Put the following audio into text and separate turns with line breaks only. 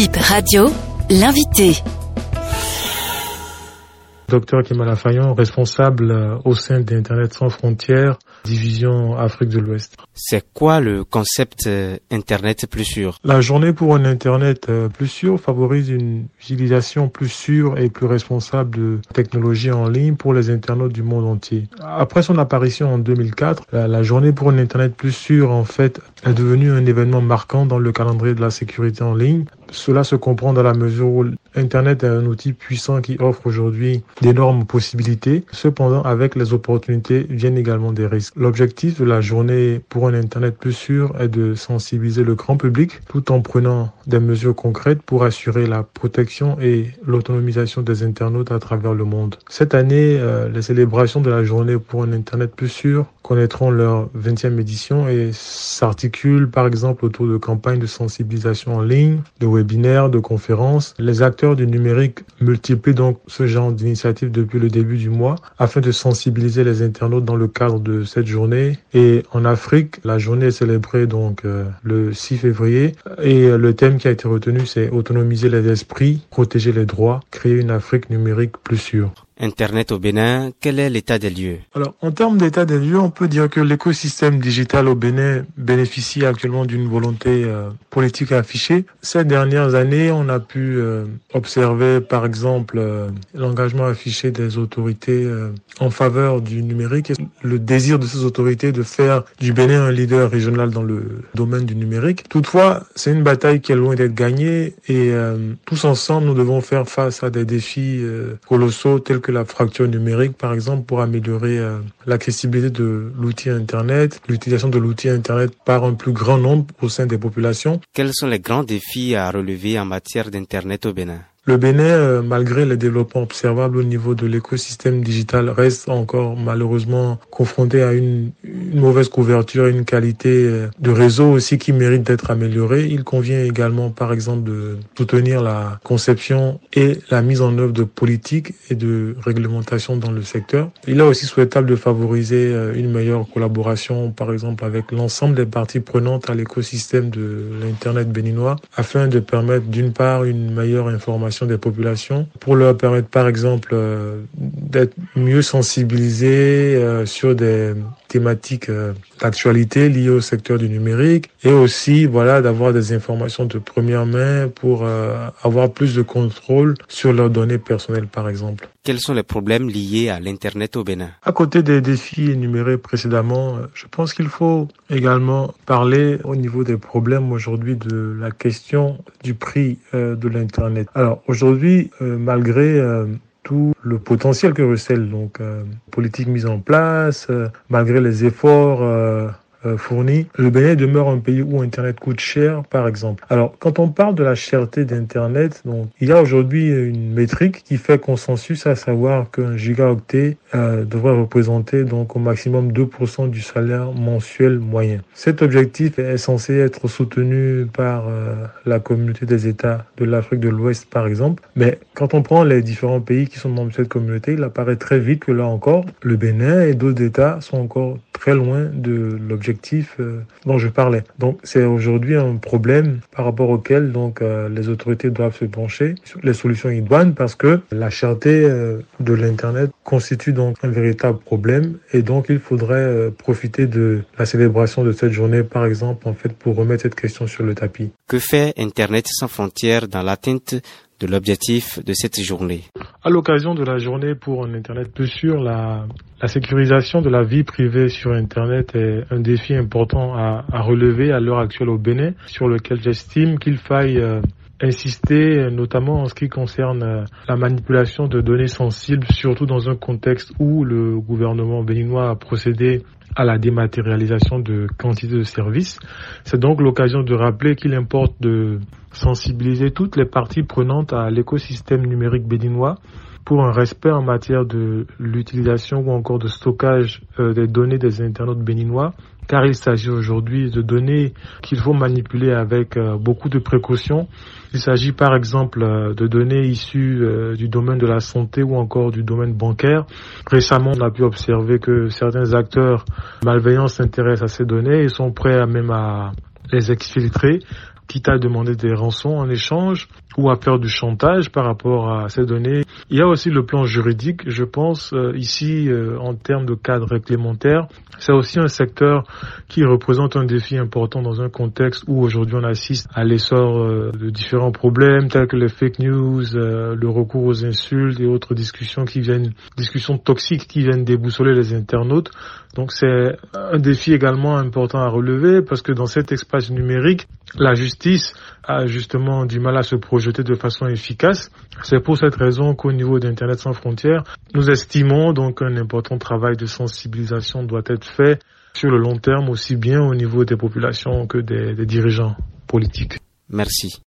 Bip Radio, l'invité.
Docteur Kemal Fayon, responsable euh, au sein d'Internet sans frontières, division Afrique de l'Ouest.
C'est quoi le concept euh, Internet plus sûr?
La journée pour un Internet euh, plus sûr favorise une utilisation plus sûre et plus responsable de technologies en ligne pour les internautes du monde entier. Après son apparition en 2004, la journée pour un Internet plus sûr, en fait, est devenue un événement marquant dans le calendrier de la sécurité en ligne cela se comprend dans la mesure où Internet est un outil puissant qui offre aujourd'hui d'énormes possibilités. Cependant, avec les opportunités viennent également des risques. L'objectif de la journée pour un Internet plus sûr est de sensibiliser le grand public tout en prenant des mesures concrètes pour assurer la protection et l'autonomisation des internautes à travers le monde. Cette année, euh, les célébrations de la journée pour un Internet plus sûr connaîtront leur 20e édition et s'articulent par exemple autour de campagnes de sensibilisation en ligne, de webinaires, de conférences. Les acteurs du numérique multiplient donc ce genre d'initiatives depuis le début du mois afin de sensibiliser les internautes dans le cadre de cette journée. Et en Afrique, la journée est célébrée donc euh, le 6 février et le thème qui a été retenu c'est autonomiser les esprits, protéger les droits, créer une Afrique numérique plus sûre.
Internet au Bénin, quel est l'état des lieux?
Alors, en termes d'état des lieux, on peut dire que l'écosystème digital au Bénin bénéficie actuellement d'une volonté euh, politique affichée. Ces dernières années, on a pu euh, observer, par exemple, euh, l'engagement affiché des autorités en faveur du numérique et le désir de ces autorités de faire du Bénin un leader régional dans le domaine du numérique. Toutefois, c'est une bataille qui est loin d'être gagnée et tous ensemble, nous devons faire face à des défis colossaux tels que la fracture numérique, par exemple, pour améliorer euh, l'accessibilité de l'outil Internet, l'utilisation de l'outil Internet par un plus grand nombre au sein des populations.
Quels sont les grands défis à relever en matière d'Internet au Bénin?
Le Bénin, euh, malgré les développements observables au niveau de l'écosystème digital, reste encore malheureusement confronté à une, mauvaise couverture, une qualité euh, de réseau aussi qui mérite d'être améliorée. Il convient également, par exemple, de soutenir la conception et la mise en œuvre de politiques et de réglementations dans le secteur. Il est aussi souhaitable de favoriser euh, une meilleure collaboration, par exemple, avec l'ensemble des parties prenantes à l'écosystème de l'Internet béninois, afin de permettre d'une part une meilleure information des populations pour leur permettre par exemple euh, d'être mieux sensibilisés sur des thématiques euh, d'actualité liées au secteur du numérique et aussi voilà d'avoir des informations de première main pour avoir plus de contrôle sur leurs données personnelles par exemple.
Quels sont les problèmes liés à l'Internet au Bénin?
À côté des défis énumérés précédemment, je pense qu'il faut également parler au niveau des problèmes aujourd'hui de la question du prix de l'Internet. Alors aujourd'hui, euh, malgré euh, le potentiel que recèle donc euh, politique mise en place, malgré les efforts euh, fourni, le Bénin demeure un pays où Internet coûte cher, par exemple. Alors, quand on parle de la cherté d'Internet, donc, il y a aujourd'hui une métrique qui fait consensus, à savoir qu'un gigaoctet euh, devrait représenter donc au maximum 2% du salaire mensuel moyen. Cet objectif est censé être soutenu par euh, la communauté des États de l'Afrique de l'Ouest, par exemple. Mais quand on prend les différents pays qui sont membres de cette communauté, il apparaît très vite que là encore, le Bénin et d'autres États sont encore très loin de l'objectif euh, dont je parlais. Donc c'est aujourd'hui un problème par rapport auquel donc euh, les autorités doivent se pencher sur les solutions idoines parce que la cherté euh, de l'internet constitue donc un véritable problème et donc il faudrait profiter de la célébration de cette journée par exemple en fait pour remettre cette question sur le tapis.
Que fait Internet sans frontières dans l'atteinte de l'objectif de cette journée.
À l'occasion de la journée pour un Internet plus sûr, la, sécurisation de la vie privée sur Internet est un défi important à, à relever à l'heure actuelle au Bénin, sur lequel j'estime qu'il faille euh, insister, notamment en ce qui concerne euh, la manipulation de données sensibles, surtout dans un contexte où le gouvernement béninois a procédé à la dématérialisation de quantité de services. C'est donc l'occasion de rappeler qu'il importe de sensibiliser toutes les parties prenantes à l'écosystème numérique béninois pour un respect en matière de l'utilisation ou encore de stockage euh, des données des internautes béninois, car il s'agit aujourd'hui de données qu'il faut manipuler avec euh, beaucoup de précautions. Il s'agit par exemple euh, de données issues du domaine de la santé ou encore du domaine bancaire. Récemment, on a pu observer que certains acteurs malveillants s'intéressent à ces données et sont prêts à même à les exfiltrer quitte à demander des rançons en échange ou à faire du chantage par rapport à ces données. Il y a aussi le plan juridique, je pense, euh, ici, euh, en termes de cadre réglementaire. C'est aussi un secteur qui représente un défi important dans un contexte où aujourd'hui on assiste à l'essor euh, de différents problèmes tels que les fake news, le recours aux insultes et autres discussions qui viennent, discussions toxiques qui viennent déboussoler les internautes. Donc c'est un défi également important à relever parce que dans cet espace numérique, la justice a justement du mal à se projeter de façon efficace. C'est pour cette raison qu'au niveau d'Internet sans frontières, nous estimons donc qu'un important travail de sensibilisation doit être fait sur le long terme aussi bien au niveau des populations que des, des dirigeants politiques.
Merci.